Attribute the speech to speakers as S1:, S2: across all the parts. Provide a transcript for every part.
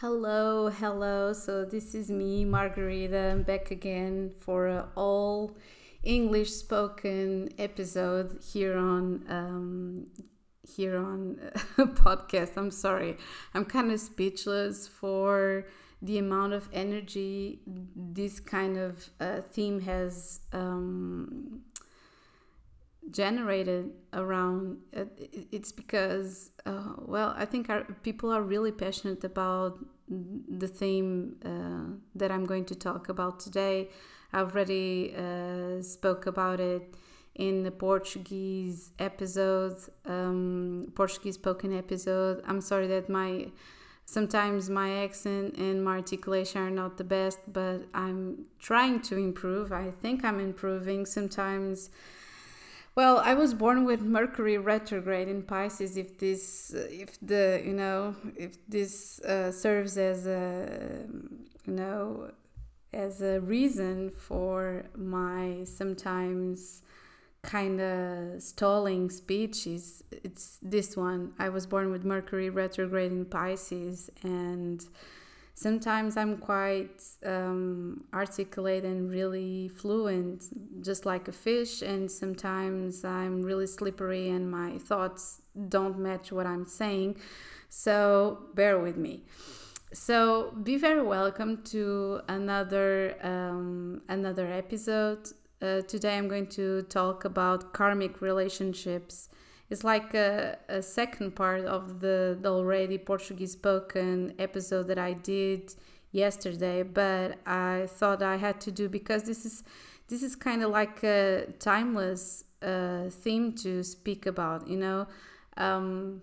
S1: Hello, hello. So this is me, Margarida. I'm back again for a all English spoken episode here on um, here on podcast. I'm sorry, I'm kind of speechless for the amount of energy this kind of uh, theme has um, generated around uh, it's because uh, well i think our, people are really passionate about the theme uh, that i'm going to talk about today. I've already uh, spoke about it in the portuguese episode um, portuguese spoken episode. I'm sorry that my sometimes my accent and my articulation are not the best but i'm trying to improve. I think i'm improving sometimes well, I was born with Mercury retrograde in Pisces. If this, if the, you know, if this uh, serves as a, you know, as a reason for my sometimes kind of stalling speech is it's this one. I was born with Mercury retrograde in Pisces and sometimes I'm quite um, articulate and really fluent, just like a fish, and sometimes I'm really slippery and my thoughts don't match what I'm saying. So bear with me. So be very welcome to another um, another episode. Uh, today I'm going to talk about karmic relationships it's like a, a second part of the, the already Portuguese spoken episode that I did yesterday, but I thought I had to do because this is this is kind of like a timeless uh, theme to speak about, you know, um,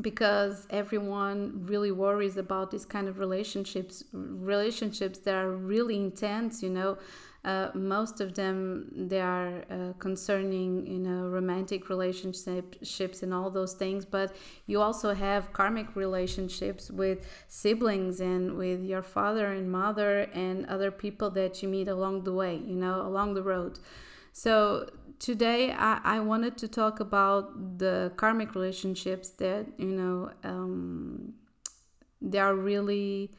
S1: because everyone really worries about these kind of relationships, relationships that are really intense, you know. Uh, most of them they are uh, concerning you know romantic relationships and all those things but you also have karmic relationships with siblings and with your father and mother and other people that you meet along the way you know along the road. So today I, I wanted to talk about the karmic relationships that you know um, they are really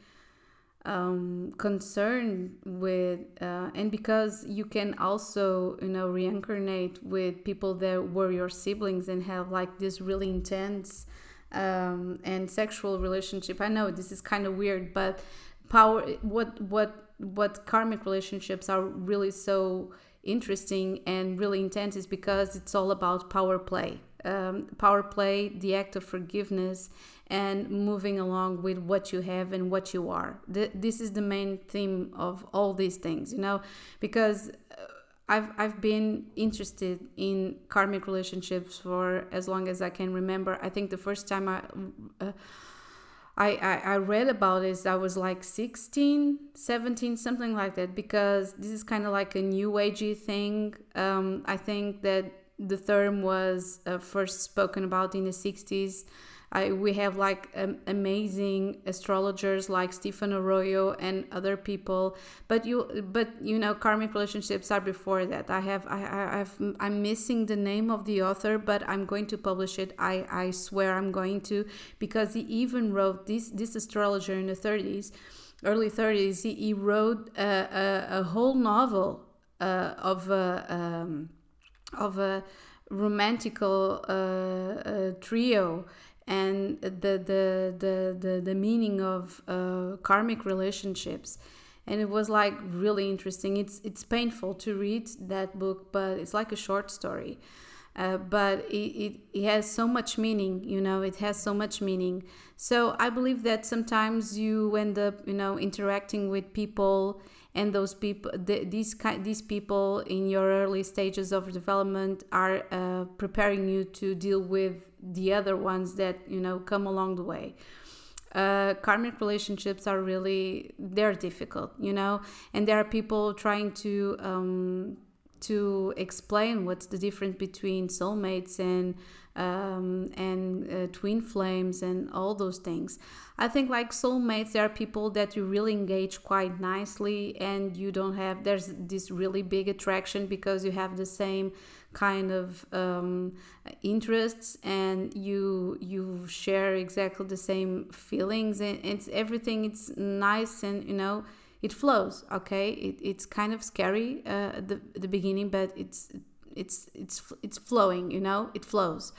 S1: um, concerned with uh, and because you can also you know reincarnate with people that were your siblings and have like this really intense um, and sexual relationship. I know this is kind of weird but power what what what karmic relationships are really so interesting and really intense is because it's all about power play um, power play the act of forgiveness and moving along with what you have and what you are. this is the main theme of all these things, you know, because uh, I've, I've been interested in karmic relationships for as long as I can remember. I think the first time I. Uh, I, I, I read about this i was like 16 17 something like that because this is kind of like a new agey thing um, i think that the term was uh, first spoken about in the 60s I, we have like um, amazing astrologers like Stephen Arroyo and other people. But you, but you know, karmic relationships are before that. I have, I, I have, I'm missing the name of the author, but I'm going to publish it. I, I swear I'm going to because he even wrote this, this astrologer in the 30s, early 30s. He, he wrote a, a, a whole novel uh, of a, um, of a romantical uh, uh, trio. And the the the the, the meaning of uh, karmic relationships. And it was like really interesting. It's it's painful to read that book but it's like a short story. Uh, but it, it, it has so much meaning you know it has so much meaning. So i believe that sometimes you end up you know interacting with people and those people the, these these people in your early stages of development are uh, preparing you to deal with the other ones that you know come along the way uh, karmic relationships are really they're difficult you know and there are people trying to um, to explain what's the difference between soulmates and um, and uh, twin flames and all those things. I think like soulmates, there are people that you really engage quite nicely, and you don't have there's this really big attraction because you have the same kind of um, interests and you you share exactly the same feelings and it's everything it's nice and you know it flows okay? It, it's kind of scary uh, at the, the beginning but it's it's it's it's flowing you know? It flows.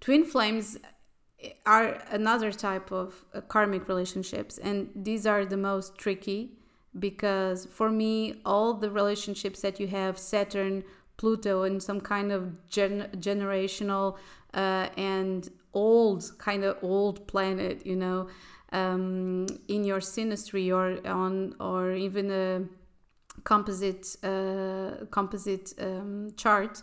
S1: Twin flames are another type of uh, karmic relationships and these are the most tricky because for me all the relationships that you have saturn pluto and some kind of gen- generational uh, and old kind of old planet you know um, in your synastry or on or even a composite uh, composite um, chart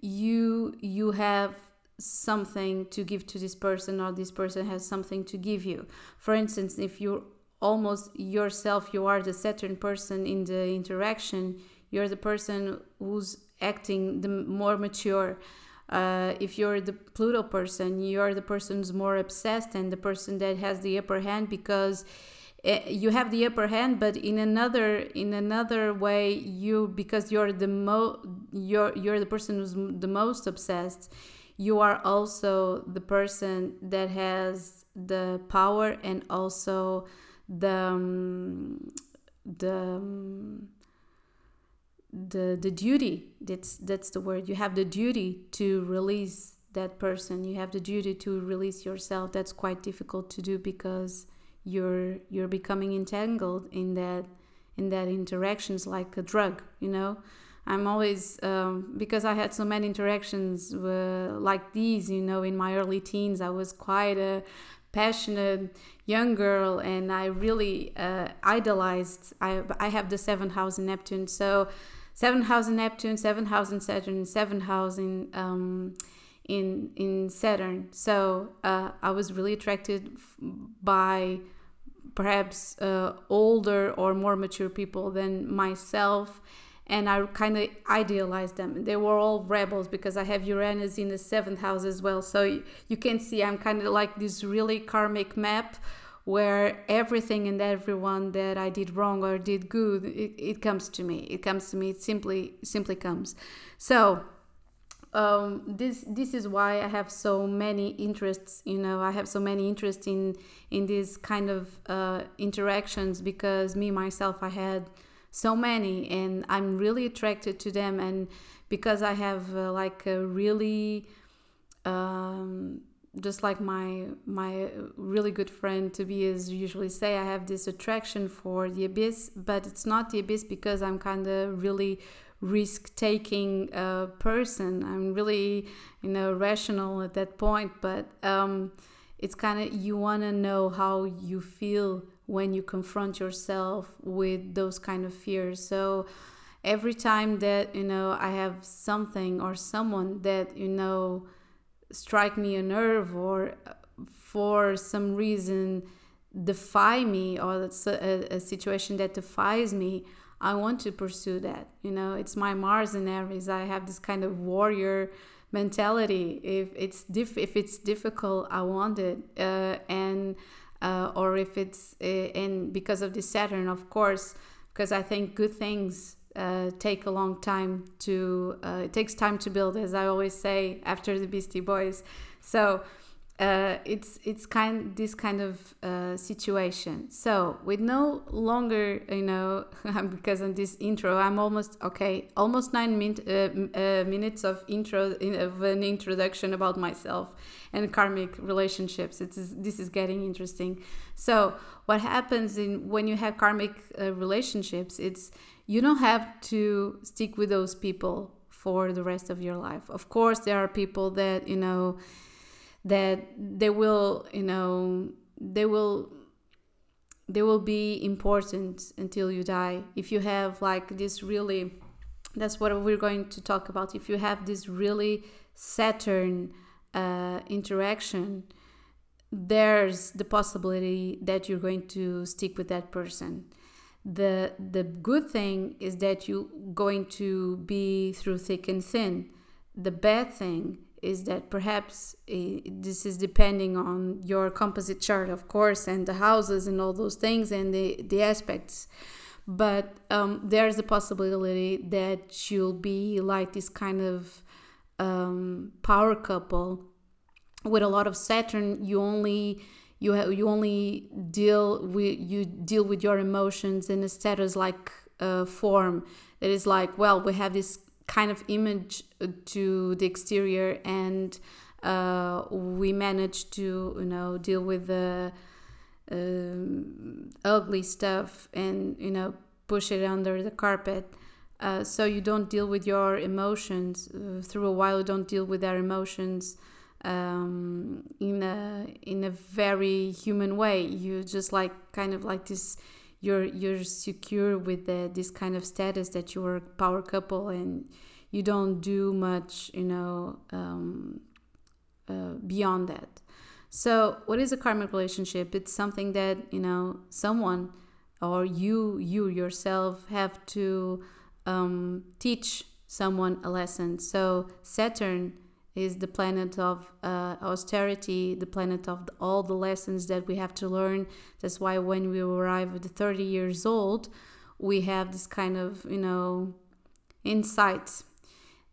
S1: you you have something to give to this person or this person has something to give you. For instance if you're almost yourself you are the saturn person in the interaction you're the person who's acting the more mature. Uh, if you're the pluto person you're the person who's more obsessed and the person that has the upper hand because Eh, you have the upper hand but in another in another way you because you're the mo you're you're the person who's the most obsessed you are also the person that has the power and also the um, the um, the the duty. That's that's the word. You have the duty to release that person. You have the duty to release yourself. That's quite difficult to do because you're you're becoming entangled in that in that interactions like a drug you know i'm always um, because i had so many interactions uh, like these you know in my early teens i was quite a passionate young girl and i really uh, idolized I, I have the seventh house in neptune. So seventh house in neptune seventh house in saturn seventh house in um, in in saturn. So uh, i was really attracted by perhaps uh, older or more mature people than myself and I kind of idealized them. They were all rebels because I have Uranus in the seventh house as well. So you, can see I'm kind of like this really karmic map where everything and everyone that I did wrong or did good, it, it comes to me. It comes to me. It simply simply comes. So um, this this is why I have so many interests. You know, I have so many interests in in these kind of uh, interactions because me myself I had so many, and I'm really attracted to them. And because I have uh, like a really um, just like my my really good friend to be Tobias usually say, I have this attraction for the abyss, but it's not the abyss because I'm kind of really risk taking uh, person. I'm really, you know, rational at that point, but um, it's kind of you want to know how you feel when you confront yourself with those kind of fears. So every time that, you know, I have something or someone that, you know, strike me a nerve or for some reason defy me or it's a, a situation that defies me I want to pursue that. You know, it's my Mars and Aries. I have this kind of warrior mentality. If it's if it's difficult, I want it. Uh, and uh, or if it's uh, and because of the Saturn, of course, because I think good things uh, take a long time to. Uh, it takes time to build, as I always say after the Beastie Boys. So uh, it's it's kind this kind of uh, situation. So with no longer, you know, because on this intro, I'm almost okay, almost nine min- uh, uh minutes of intro of an introduction about myself and karmic relationships. It's this is getting interesting. So what happens in when you have karmic uh, relationships? It's you don't have to stick with those people for the rest of your life. Of course, there are people that you know that they will you know they will they will be important until you die. If you have like this really that's what we're going to talk about. If you have this really saturn uh, interaction there's the possibility that you're going to stick with that person. The the good thing is that you're going to be through thick and thin. The bad thing is that perhaps uh, this is depending on your composite chart, of course, and the houses and all those things and the, the aspects. But um, there's a possibility that you'll be like this kind of um, power couple with a lot of Saturn. You only you ha- you only deal with you deal with your emotions in a status like uh, form that is like well we have this kind of image to the exterior and uh, we manage to you know deal with the um, ugly stuff and you know push it under the carpet. Uh, so you don't deal with your emotions uh, through a while you don't deal with their emotions um, in a in a very human way. You just like kind of like this you're you're secure with the, this kind of status that you are a power couple and you don't do much you know um, uh, beyond that. So what is a karmic relationship? It's something that you know someone or you you yourself have to um, teach someone a lesson. So saturn is the planet of uh, austerity, the planet of all the lessons that we have to learn. That's why when we arrive at 30 years old, we have this kind of, you know, insight.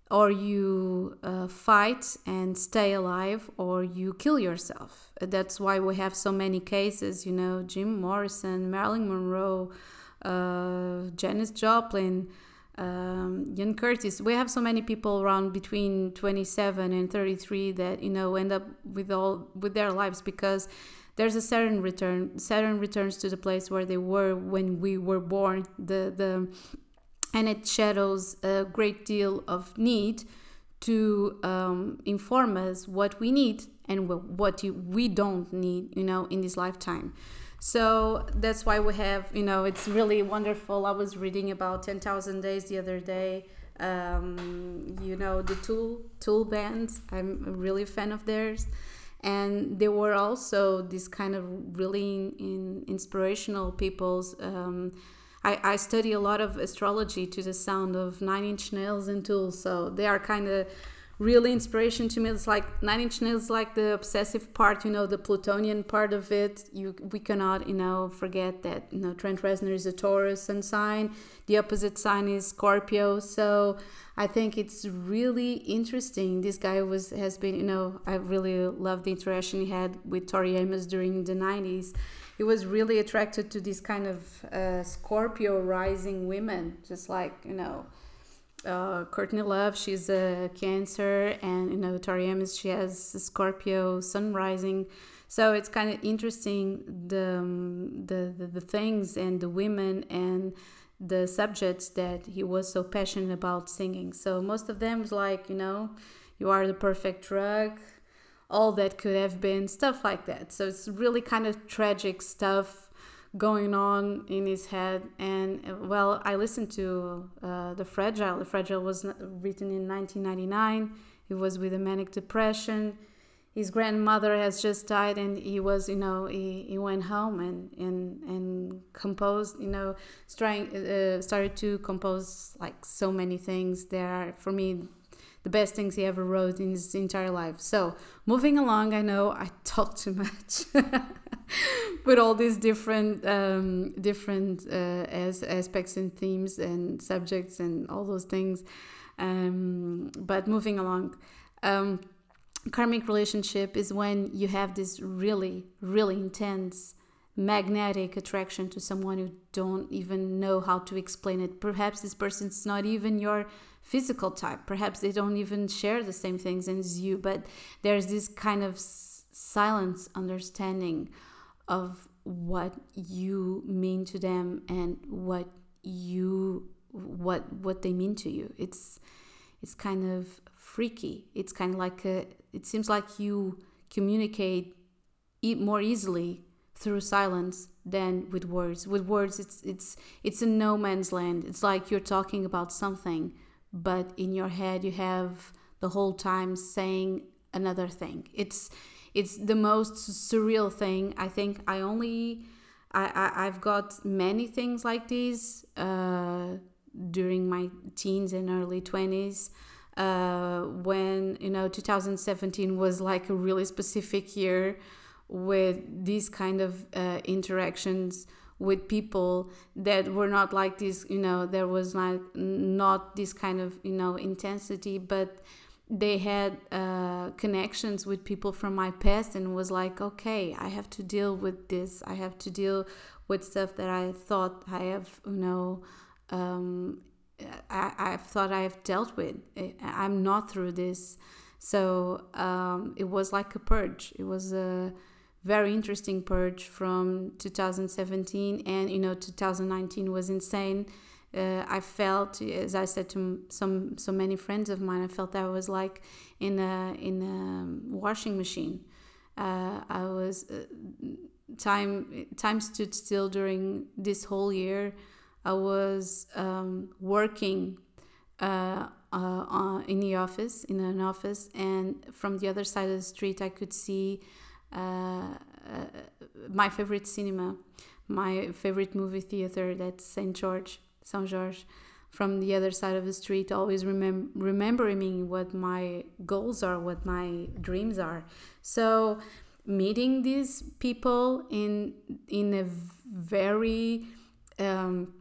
S1: Or you uh, fight and stay alive, or you kill yourself. That's why we have so many cases, you know, Jim Morrison, Marilyn Monroe, uh, Janis Joplin um, Ian Curtis. We have so many people around between 27 and 33 that you know end up with all with their lives because there's a Saturn return. Saturn returns to the place where they were when we were born. The the and it shadows a great deal of need to um, inform us what we need and what we don't need, you know, in this lifetime. So that's why we have, you know, it's really wonderful. I was reading about 10,000 Days the other day. Um, you know, the Tool, Tool band. I'm a really a fan of theirs. And they were also this kind of really in, in inspirational people's. Um, I, I study a lot of astrology to the sound of Nine Inch Nails and Tool. So they are kind of really inspiration to me. It's like Nine Inch Nails, like the obsessive part, you know, the Plutonian part of it. You we cannot, you know, forget that you know Trent Reznor is a Taurus sun sign. The opposite sign is Scorpio. So I think it's really interesting. This guy was has been, you know, I really love the interaction he had with Tori Amos during the '90s. He was really attracted to this kind of uh, Scorpio rising women, just like you know uh, Courtney Love, she's a Cancer, and you know Tori Amos, she has Scorpio sun rising. So it's kind of interesting the, um, the, the the things and the women and the subjects that he was so passionate about singing. So most of them was like you know, you are the perfect drug, all that could have been stuff like that. So it's really kind of tragic stuff going on in his head. And well i listened to uh, the fragile. The fragile was written in 1999 he was with a manic depression. His grandmother has just died and he was you know he, he went home and and and composed you know trying uh, started to compose like so many things. There are for me the best things he ever wrote in his entire life. So, moving along, I know I talk too much with all these different um, different uh, as aspects and themes and subjects and all those things. Um, but moving along. Um, karmic relationship is when you have this really, really intense magnetic attraction to someone you don't even know how to explain it. Perhaps this person's not even your physical type. Perhaps they don't even share the same things as you, but there's this kind of silence understanding of what you mean to them and what you what what they mean to you. It's it's kind of freaky. It's kind of like a it seems like you communicate more easily through silence than with words. With words, it's it's it's a no man's land. It's like you're talking about something, but in your head you have the whole time saying another thing. It's it's the most surreal thing. I think I only I, I have got many things like these uh, during my teens and early twenties. uh, when you know 2017 was like a really specific year with these kind of uh, interactions with people that were not like this you know there was like not this kind of you know intensity but they had uh, connections with people from my past and was like okay i have to deal with this. I have to deal with stuff that i thought i have you know um, I, i've thought i've dealt with. I'm not through this. So um, it was like a purge. It was a very interesting purge from 2017 and you know 2019 was insane uh, i felt as i said to some so many friends of mine i felt that i was like in a in a washing machine uh, i was uh, time time stood still during this whole year i was um, working uh, uh, in the office in an office and from the other side of the street i could see uh, my favorite cinema, my favorite movie theater, that's St. George, Saint George, from the other side of the street, always remem- remembering me what my goals are, what my dreams are. So meeting these people in in a very um,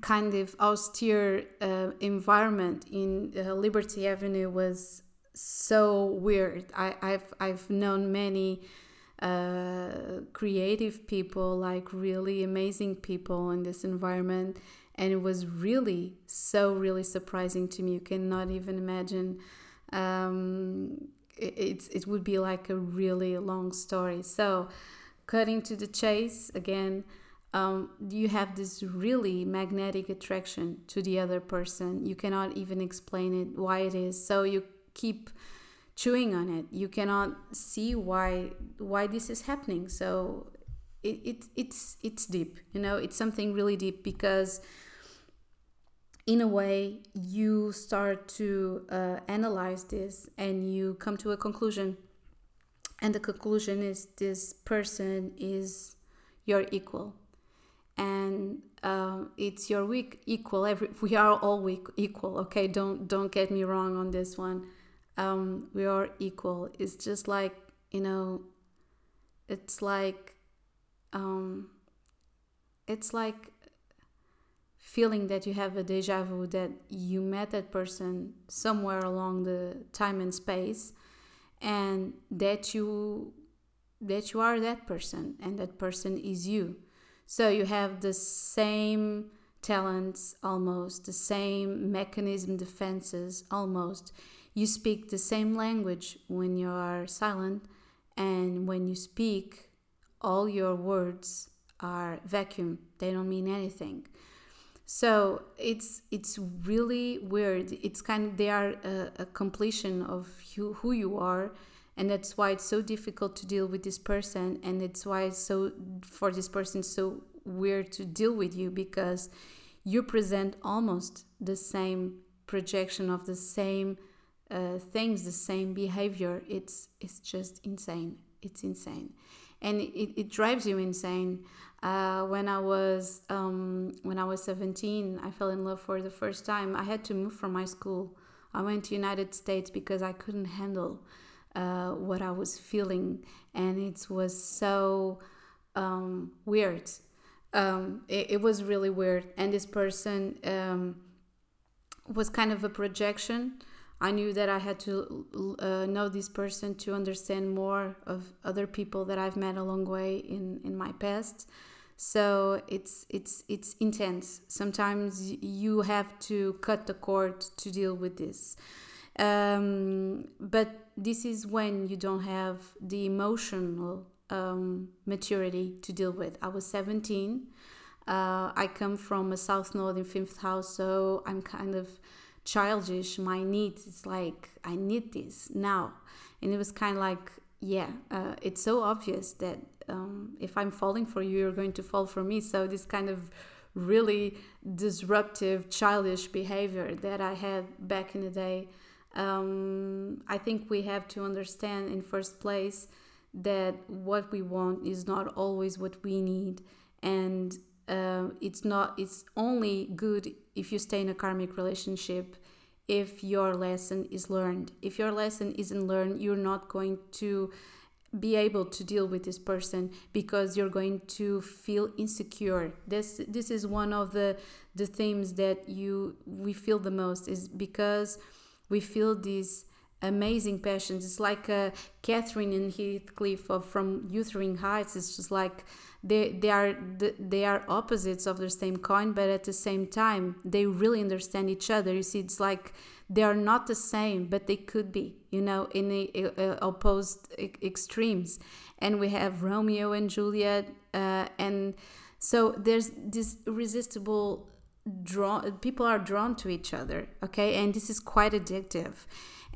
S1: kind of austere uh, environment in uh, Liberty Avenue was so weird. I, I've I've known many uh, creative people, like really amazing people in this environment, and it was really so really surprising to me. You cannot even imagine. Um, it, it's it would be like a really long story. So, cutting to the chase again. Um, you have this really magnetic attraction to the other person. You cannot even explain it why it is. So you keep chewing on it you cannot see why why this is happening so it, it it's it's deep you know it's something really deep because in a way you start to uh, analyze this and you come to a conclusion. And the conclusion is this person is your equal. And um, it's your weak equal. Every we are all weak equal okay? Don't don't get me wrong on this one. Um, we are equal. It's just like, you know, it's like, um, it's like feeling that you have a deja vu that you met that person somewhere along the time and space and that you that you are that person and that person is you so you have the same talents almost the same mechanism defenses almost you speak the same language when you are silent, and when you speak, all your words are vacuum. They don't mean anything. So it's it's really weird. It's kind of they are a, a completion of you, who you are, and that's why it's so difficult to deal with this person, and it's why it's so for this person so weird to deal with you because you present almost the same projection of the same uh, things, the same behavior. It's it's just insane. It's insane, and it, it drives you insane. Uh, when I was um, when I was 17, I fell in love for the first time. I had to move from my school. I went to United States because I couldn't handle uh, what I was feeling, and it was so um, weird. Um, it, it, was really weird, and this person um, was kind of a projection I knew that I had to uh, know this person to understand more of other people that I've met along the way in, in my past. So it's it's it's intense. Sometimes you have to cut the cord to deal with this. Um, but this is when you don't have the emotional um, maturity to deal with. I was 17. Uh, I come from a South Node in fifth house, so I'm kind of childish my needs it's like i need this now. And it was kind of like yeah uh, it's so obvious that um, if i'm falling for you you're going to fall for me. So this kind of really disruptive childish behavior that i had back in the day um, i think we have to understand in first place that what we want is not always what we need. And uh, it's not it's only good if you stay in a karmic relationship if your lesson is learned. If your lesson isn't learned, you're not going to be able to deal with this person because you're going to feel insecure this this is one of the the themes that you we feel the most is because we feel these amazing passions. It's like uh, catherine and heathcliff of from Wuthering Heights it's just like they they are they are opposites of the same coin but at the same time they really understand each other. You see it's like they are not the same but they could be you know in the uh, opposed extremes. And we have romeo and juliet uh, and so there's this irresistible draw people are drawn to each other okay? And this is quite addictive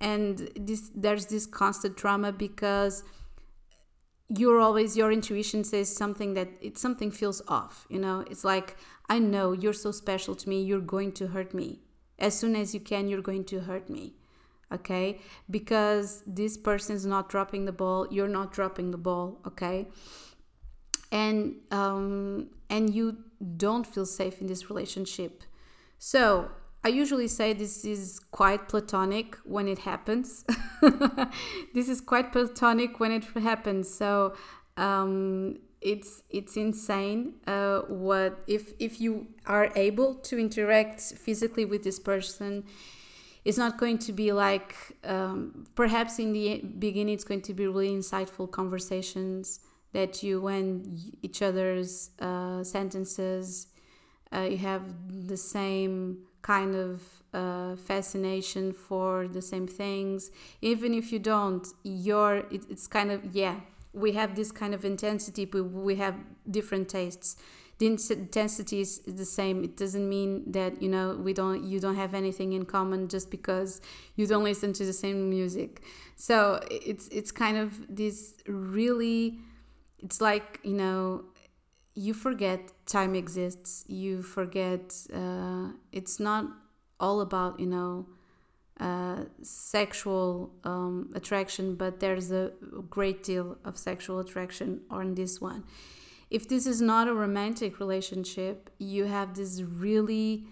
S1: and this there's this constant drama because you're always your intuition says something that it something feels off you know? It's like i know you're so special to me you're going to hurt me. As soon as you can you're going to hurt me okay? Because this person is not dropping the ball you're not dropping the ball okay? And um and you don't feel safe in this relationship. So I usually say this is quite platonic when it happens. this is quite platonic when it happens. So um, it's it's insane. Uh, what if if you are able to interact physically with this person? It's not going to be like um, perhaps in the beginning. It's going to be really insightful conversations that you and each other's uh, sentences. Uh, you have the same kind of uh, fascination for the same things. Even if you don't you're it, it's kind of yeah we have this kind of intensity but we have different tastes. The intensity is the same. It doesn't mean that you know we don't you don't have anything in common just because you don't listen to the same music. So it's it's kind of this really it's like you know you forget time exists you forget uh, it's not all about you know uh, sexual um, attraction but there's a great deal of sexual attraction on this one. If this is not a romantic relationship you have this really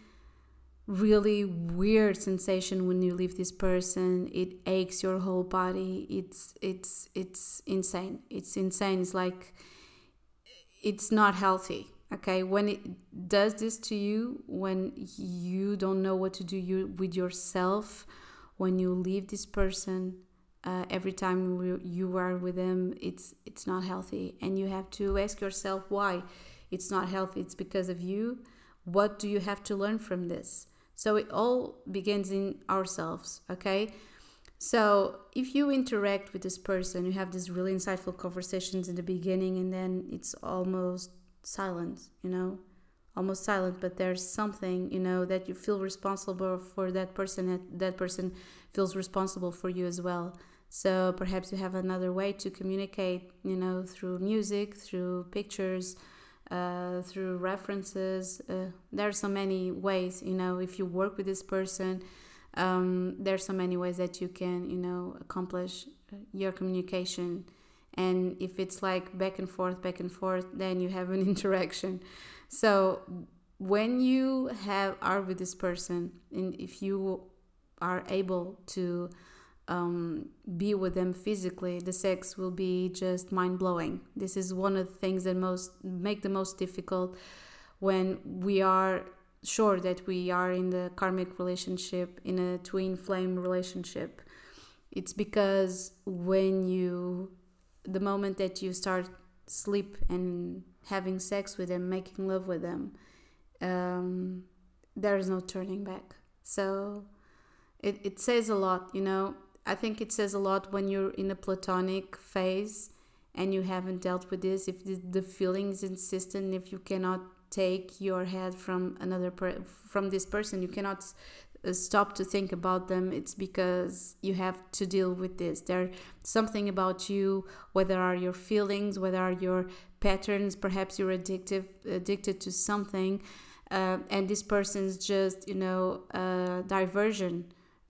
S1: really weird sensation when you leave this person. It aches your whole body. It's it's it's insane. It's insane. It's like it's not healthy okay? When it does this to you when you don't know what to do you with yourself when you leave this person uh, every time you are with them it's it's not healthy. And you have to ask yourself why it's not healthy. It's because of you. What do you have to learn from this? So it all begins in ourselves okay so if you interact with this person, you have these really insightful conversations in the beginning, and then it's almost silent, you know, almost silent. But there's something, you know, that you feel responsible for that person. That that person feels responsible for you as well. So perhaps you have another way to communicate, you know, through music, through pictures, uh, through references. Uh, there are so many ways, you know, if you work with this person um, there's so many ways that you can you know accomplish uh, your communication. And if it's like back and forth back and forth then you have an interaction. So when you have are with this person and if you are able to um, be with them physically the sex will be just mind-blowing. This is one of the things that most make the most difficult when we are sure that we are in the karmic relationship, in a twin flame relationship. It's because when you, the moment that you start sleep and having sex with them, making love with them, um, there is no turning back. So it, it says a lot, you know. I think it says a lot when you're in a platonic phase and you haven't dealt with this. If the, the feeling is insistent, if you cannot take your head from another per- from this person. You cannot uh, stop to think about them. It's because you have to deal with this. There's something about you whether are your feelings whether are your patterns perhaps you're addictive addicted to something uh, and this person's just you know a diversion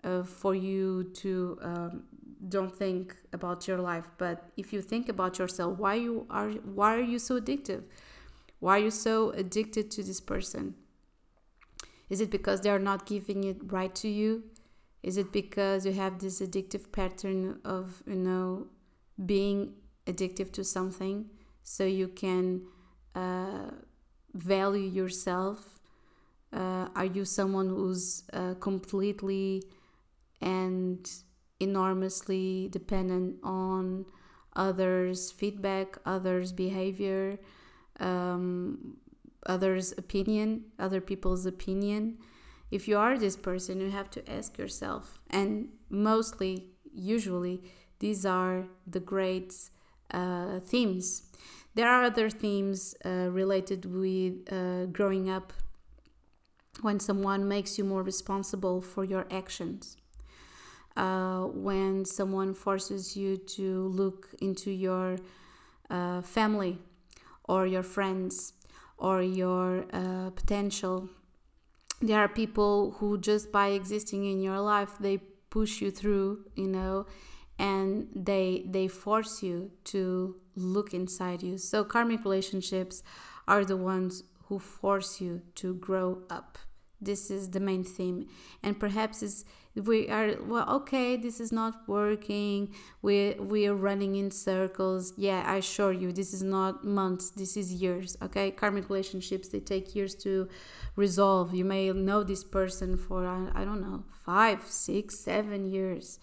S1: uh, for you to um, don't think about your life. But if you think about yourself why you are why are you so addictive why are you so addicted to this person? Is it because they are not giving it right to you? is it because you have this addictive pattern of you know being addictive to something so you can uh, value yourself uh, are you someone who's uh, completely and enormously dependent on others feedback others behavior um, others opinion other people's opinion. If you are this person you have to ask yourself and mostly usually these are the great uh, themes. There are other themes uh, related with uh, growing up when someone makes you more responsible for your actions. Uh, when someone forces you to look into your uh, family or your friends or your uh, potential. There are people who just by existing in your life they push you through, you know, and they they force you to look inside you. So karmic relationships are the ones who force you to grow up. This is the main theme, and perhaps is we are well okay this is not working we we are running in circles. Yeah i assure you this is not months this is years okay? Karmic relationships they take years to resolve. You may know this person for i, I don't know five six seven years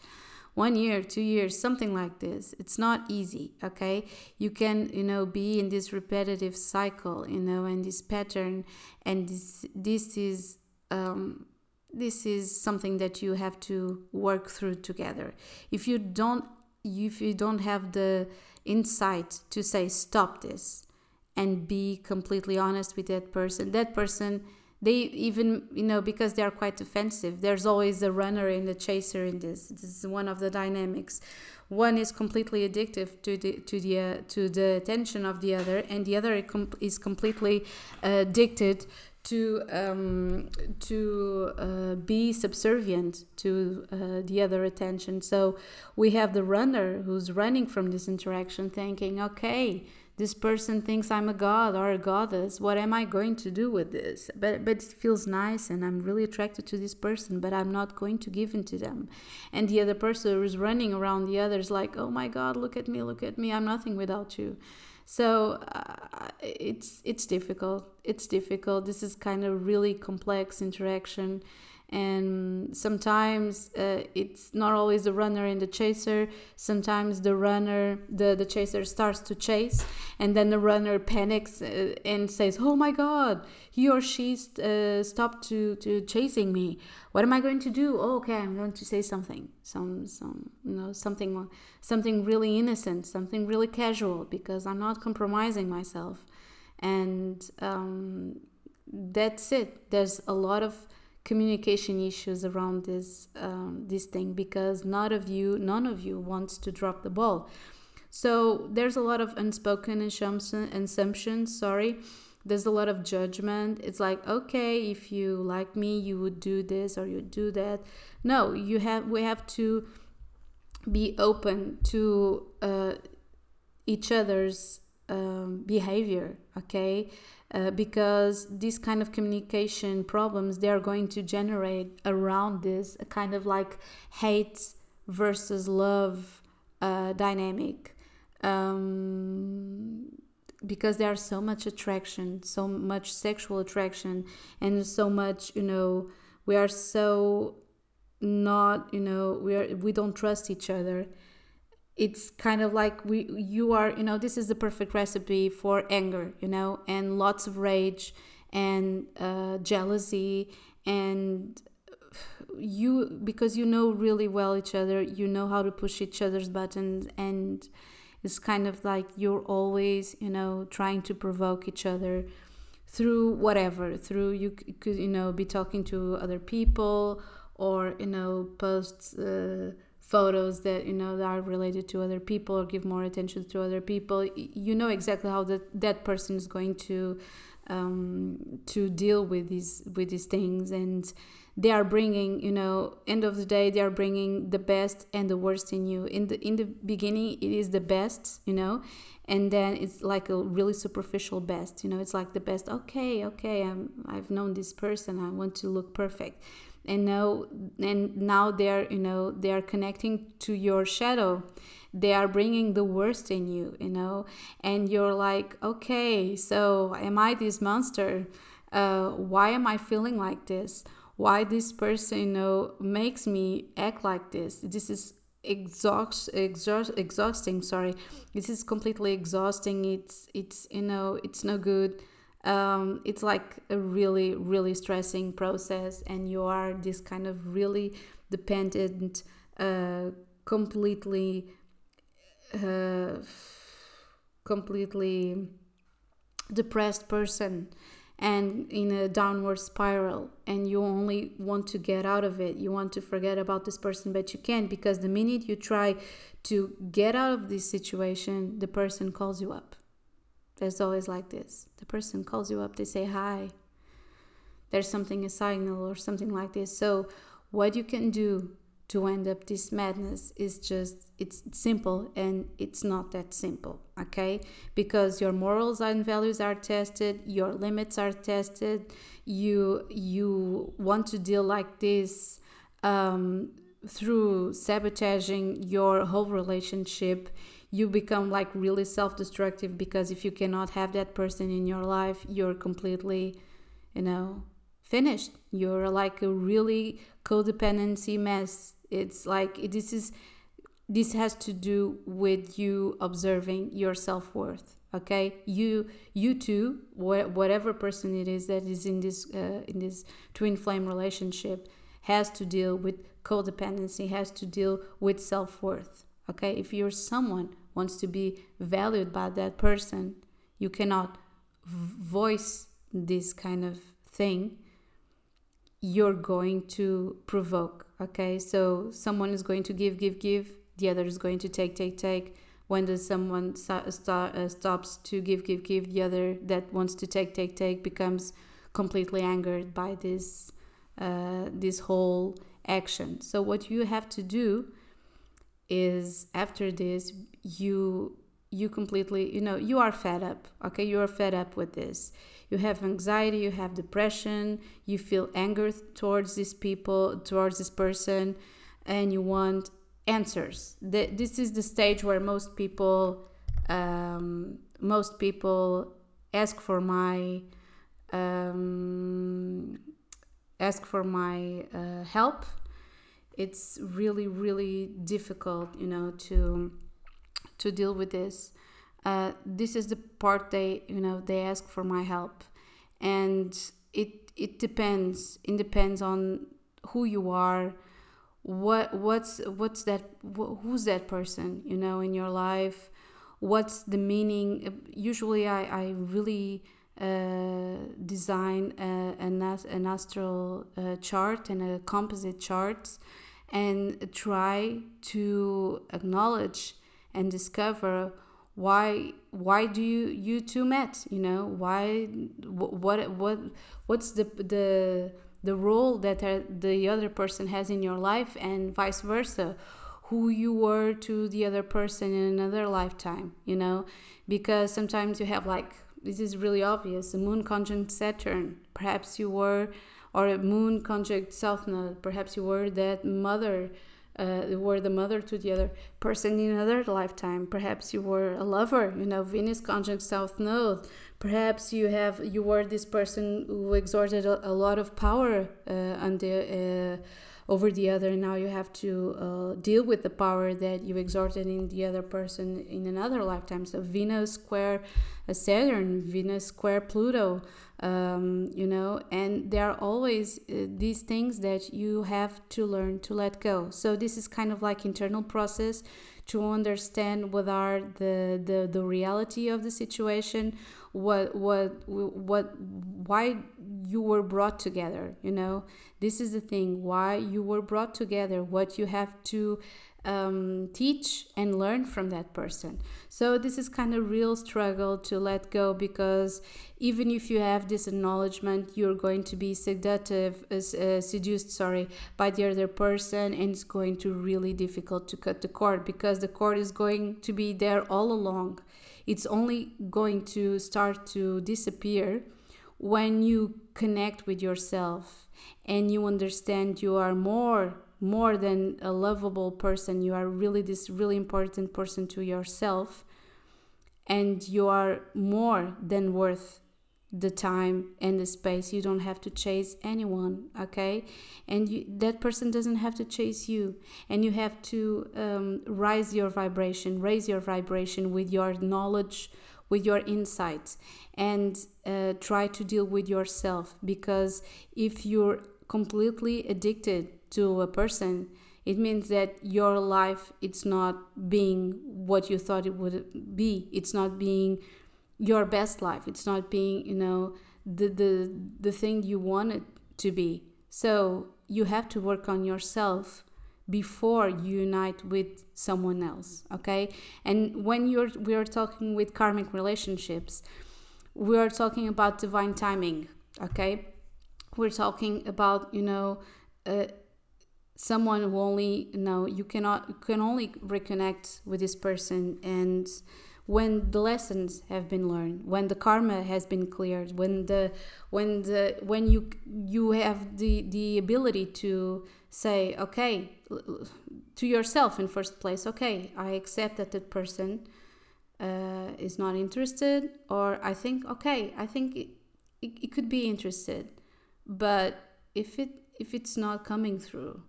S1: one year two years something like this. It's not easy okay? You can you know be in this repetitive cycle you know and this pattern and this this is um this is something that you have to work through together. If you don't if you don't have the insight to say stop this and be completely honest with that person that person they even you know because they are quite offensive there's always a runner and a chaser in this. This is one of the dynamics. One is completely addictive to the to the uh, to the attention of the other and the other is completely uh, addicted to um, to uh, be subservient to uh, the other attention. So we have the runner who's running from this interaction, thinking, "Okay, this person thinks I'm a god or a goddess. What am I going to do with this? But but it feels nice, and I'm really attracted to this person, but I'm not going to give in to them." And the other person who's running around the others, like, "Oh my God, look at me, look at me! I'm nothing without you." So uh, it's it's difficult. It's difficult. This is kind of really complex interaction and sometimes uh, it's not always the runner and the chaser. Sometimes the runner the, the chaser starts to chase and then the runner panics uh, and says oh my god he or she uh, stopped to, to chasing me. What am i going to do? Oh, okay i'm going to say something some some you know something something really innocent something really casual because i'm not compromising myself. And um, that's it. There's a lot of communication issues around this um, this thing because none of you none of you wants to drop the ball. So there's a lot of unspoken assumption, assumptions sorry. There's a lot of judgment. It's like okay if you like me you would do this or you do that. No you have we have to be open to uh, each other's um, behavior okay uh, because these kind of communication problems they are going to generate around this a kind of like hate versus love uh, dynamic. Um, because there's so much attraction so much sexual attraction and so much you know we are so not you know we are we don't trust each other it's kind of like we you are you know this is the perfect recipe for anger you know and lots of rage and uh, jealousy and you because you know really well each other you know how to push each other's buttons and it's kind of like you're always you know trying to provoke each other through whatever through you could you know be talking to other people or you know posts uh, photos that you know that are related to other people or give more attention to other people. You know exactly how that that person is going to um, to deal with these with these things. And they are bringing you know end of the day they are bringing the best and the worst in you. In the in the beginning it is the best you know and then it's like a really superficial best you know. It's like the best okay okay I'm, i've known this person i want to look perfect and now and now they're you know they are connecting to your shadow. They are bringing the worst in you you know? And you're like okay so am i this monster? Uh, why am i feeling like this? Why this person you know makes me act like this? This is exhaust, exhaust exhausting sorry. This is completely exhausting. It's it's you know it's no good um, it's like a really really stressing process and you are this kind of really dependent uh, completely uh, completely depressed person and in a downward spiral and you only want to get out of it. You want to forget about this person but you can't because the minute you try to get out of this situation the person calls you up there's always like this. The person calls you up they say hi. There's something a signal or something like this. So what you can do to end up this madness is just it's simple and it's not that simple okay? Because your morals and values are tested your limits are tested. You you want to deal like this um, through sabotaging your whole relationship you become like really self-destructive because if you cannot have that person in your life you're completely you know finished. You're like a really codependency mess. It's like this is this has to do with you observing your self-worth okay? You you too wh- whatever person it is that is in this uh, in this twin flame relationship has to deal with codependency has to deal with self-worth okay? If you're someone wants to be valued by that person you cannot voice this kind of thing. You're going to provoke okay? So someone is going to give give give. The other is going to take take take. When does someone st- uh, stops to give give give the other that wants to take take take becomes completely angered by this uh, this whole action. So what you have to do is after this you you completely you know you are fed up okay? You are fed up with this. You have anxiety you have depression you feel anger towards these people towards this person and you want answers. This is the stage where most people um, most people ask for my um, ask for my uh, help it's really really difficult you know to to deal with this. Uh, this is the part they you know they ask for my help. And it it depends. It depends on who you are. What what's what's that wh- who's that person you know in your life? What's the meaning? Usually i i really uh, design a, an, an astral uh, chart and a composite chart and try to acknowledge and discover why why do you you two met you know? Why what what what's the the the role that the other person has in your life and vice versa? Who you were to the other person in another lifetime you know? Because sometimes you have like this is really obvious a moon conjunct saturn. Perhaps you were or a moon conjunct south node perhaps you were that mother uh, were the mother to the other person in another lifetime. Perhaps you were a lover, you know, Venus conjunct South Node. Perhaps you have you were this person who exerted a, a lot of power uh, the, uh, over the other. And now you have to uh, deal with the power that you exerted in the other person in another lifetime. So Venus square uh, Saturn, Venus square Pluto um, you know and there are always uh, these things that you have to learn to let go. So this is kind of like internal process to understand what are the the, the reality of the situation what what what why you were brought together you know? This is the thing why you were brought together what you have to um, teach and learn from that person. So this is kind of real struggle to let go because even if you have this acknowledgement, you're going to be seductive, uh, uh, seduced, sorry, by the other person, and it's going to really difficult to cut the cord because the cord is going to be there all along. It's only going to start to disappear when you connect with yourself and you understand you are more more than a lovable person. You are really this really important person to yourself and you are more than worth the time and the space. You don't have to chase anyone okay? And you, that person doesn't have to chase you. And you have to um, rise your vibration raise your vibration with your knowledge with your insights and uh, try to deal with yourself. Because if you're completely addicted to a person it means that your life it's not being what you thought it would be. It's not being your best life. It's not being you know the the the thing you want it to be. So you have to work on yourself before you unite with someone else okay? And when you're we are talking with karmic relationships we are talking about divine timing okay? We're talking about you know uh, someone who only you know you cannot you can only reconnect with this person. And when the lessons have been learned when the karma has been cleared when the when the when you you have the the ability to say okay to yourself in first place okay i accept that that person uh, is not interested or i think okay i think it, it, it could be interested. But if it if it's not coming through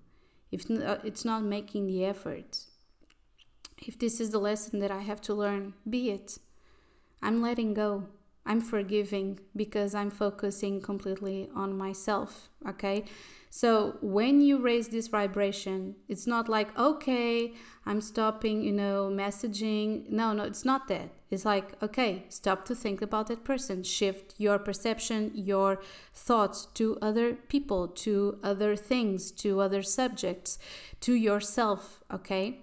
S1: if uh, it's not making the effort, if this is the lesson that I have to learn, be it. I'm letting go. I'm forgiving because I'm focusing completely on myself. Okay. So when you raise this vibration, it's not like, okay, I'm stopping, you know, messaging. No, no, it's not that. It's like, okay, stop to think about that person. Shift your perception, your thoughts to other people, to other things, to other subjects, to yourself, okay?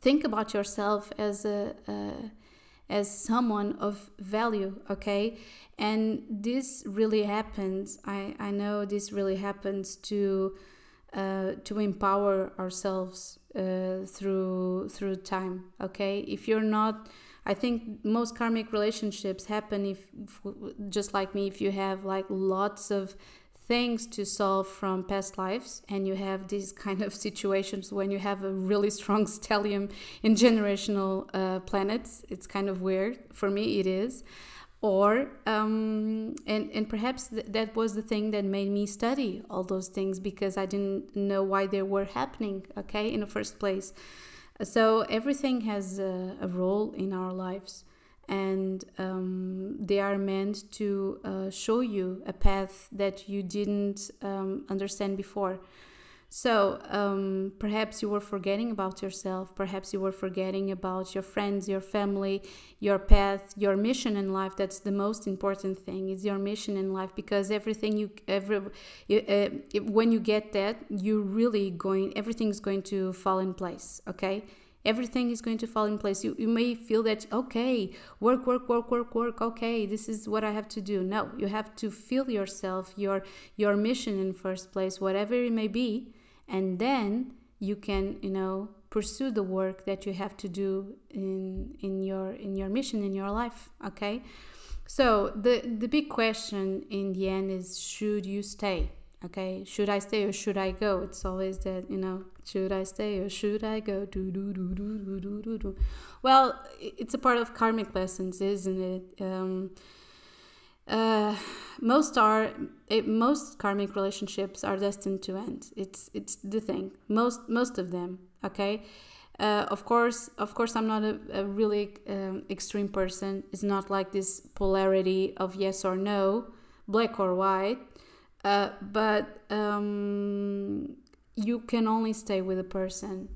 S1: Think about yourself as a, a as someone of value, okay? And this really happens. I, I know this really happens to uh, to empower ourselves uh, through through time. Okay, if you're not, I think most karmic relationships happen if, if just like me, if you have like lots of things to solve from past lives and you have these kind of situations when you have a really strong stellium in generational uh, planets. It's kind of weird. For me it is. Or um, and and perhaps th- that was the thing that made me study all those things because I didn't know why they were happening okay in the first place. So everything has a, a role in our lives and um, they are meant to uh, show you a path that you didn't um, understand before. So um, perhaps you were forgetting about yourself, perhaps you were forgetting about your friends, your family, your path, your mission in life. That's the most important thing is your mission in life because everything you every uh, when you get that, you're really going everything's going to fall in place. Okay everything is going to fall in place. You, you may feel that okay work work work work work okay this is what i have to do. No you have to feel yourself your your mission in first place whatever it may be and then you can you know pursue the work that you have to do in in your in your mission in your life okay? So the the big question in the end is should you stay okay? Should i stay or should i go? It's always that you know should i stay or should i go? Do do do do do do do do. Well it's a part of karmic lessons isn't it? Um, uh, most are it, most karmic relationships are destined to end. It's it's the thing. Most most of them okay? Uh, of course of course i'm not a, a really um, extreme person. It's not like this polarity of yes or no black or white uh, but um, you can only stay with a person,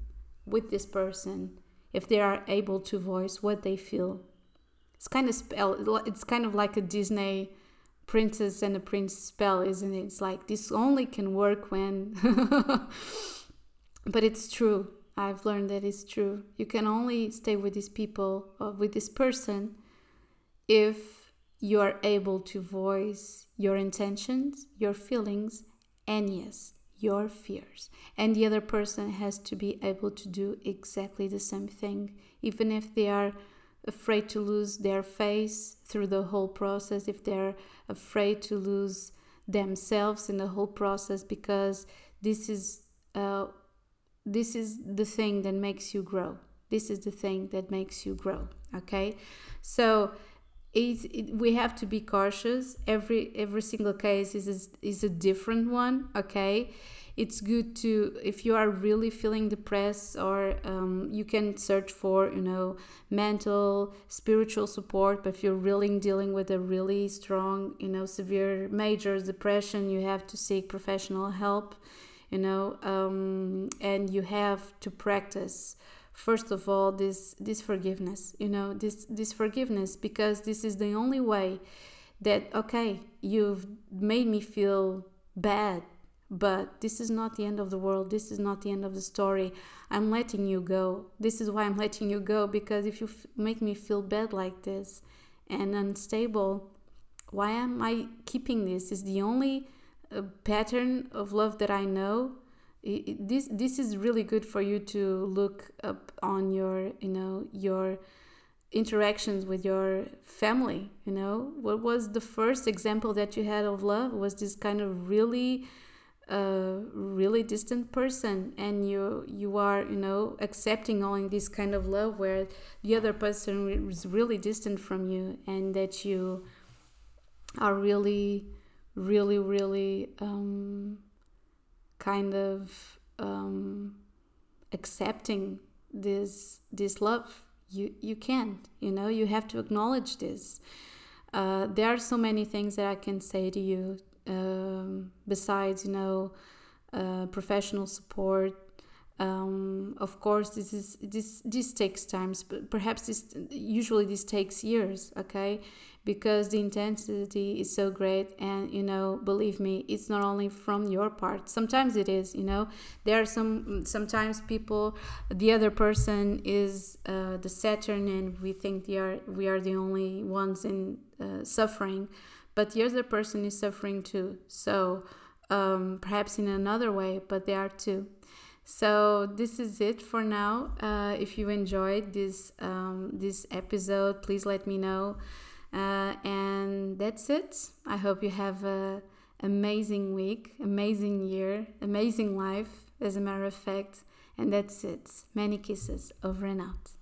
S1: with this person, if they are able to voice what they feel. It's kind of spell. It's kind of like a Disney princess and a prince spell, isn't it? It's like this only can work when. but it's true. I've learned that it's true. You can only stay with these people or with this person if you are able to voice your intentions, your feelings, and yes, your fears. And the other person has to be able to do exactly the same thing, even if they are afraid to lose their face through the whole process, if they're afraid to lose themselves in the whole process, because this is uh, this is the thing that makes you grow. This is the thing that makes you grow. Okay, so it, it, we have to be cautious. Every every single case is is, is a different one. Okay, it's good to if you are really feeling depressed or um, you can search for you know mental spiritual support but if you're really dealing with a really strong you know severe major depression you have to seek professional help you know um, and you have to practice first of all this this forgiveness you know this this forgiveness because this is the only way that okay you've made me feel bad but this is not the end of the world. This is not the end of the story. I'm letting you go. This is why i'm letting you go because if you f- make me feel bad like this and unstable why am i keeping this? Is the only uh, pattern of love that i know this this is really good for you to look up on your you know your interactions with your family you know? What was the first example that you had of love was this kind of really uh, really distant person and you you are you know accepting only this kind of love where the other person is really distant from you and that you are really really really um, kind of um, accepting this this love. You you can't you know you have to acknowledge this. Uh, there are so many things that i can say to you um, besides you know uh, professional support um, of course this is this this takes time but perhaps this usually this takes years okay? Because the intensity is so great and you know believe me it's not only from your part sometimes it is you know? There are some sometimes people the other person is uh, the saturn and we think they are we are the only ones in uh, suffering but the other person is suffering too. So um, perhaps in another way but they are too so this is it for now uh, if you enjoyed this um, this episode please let me know uh, and that's it. I hope you have a amazing week, amazing year, amazing life, as a matter of fact. And that's it. Many kisses over and out.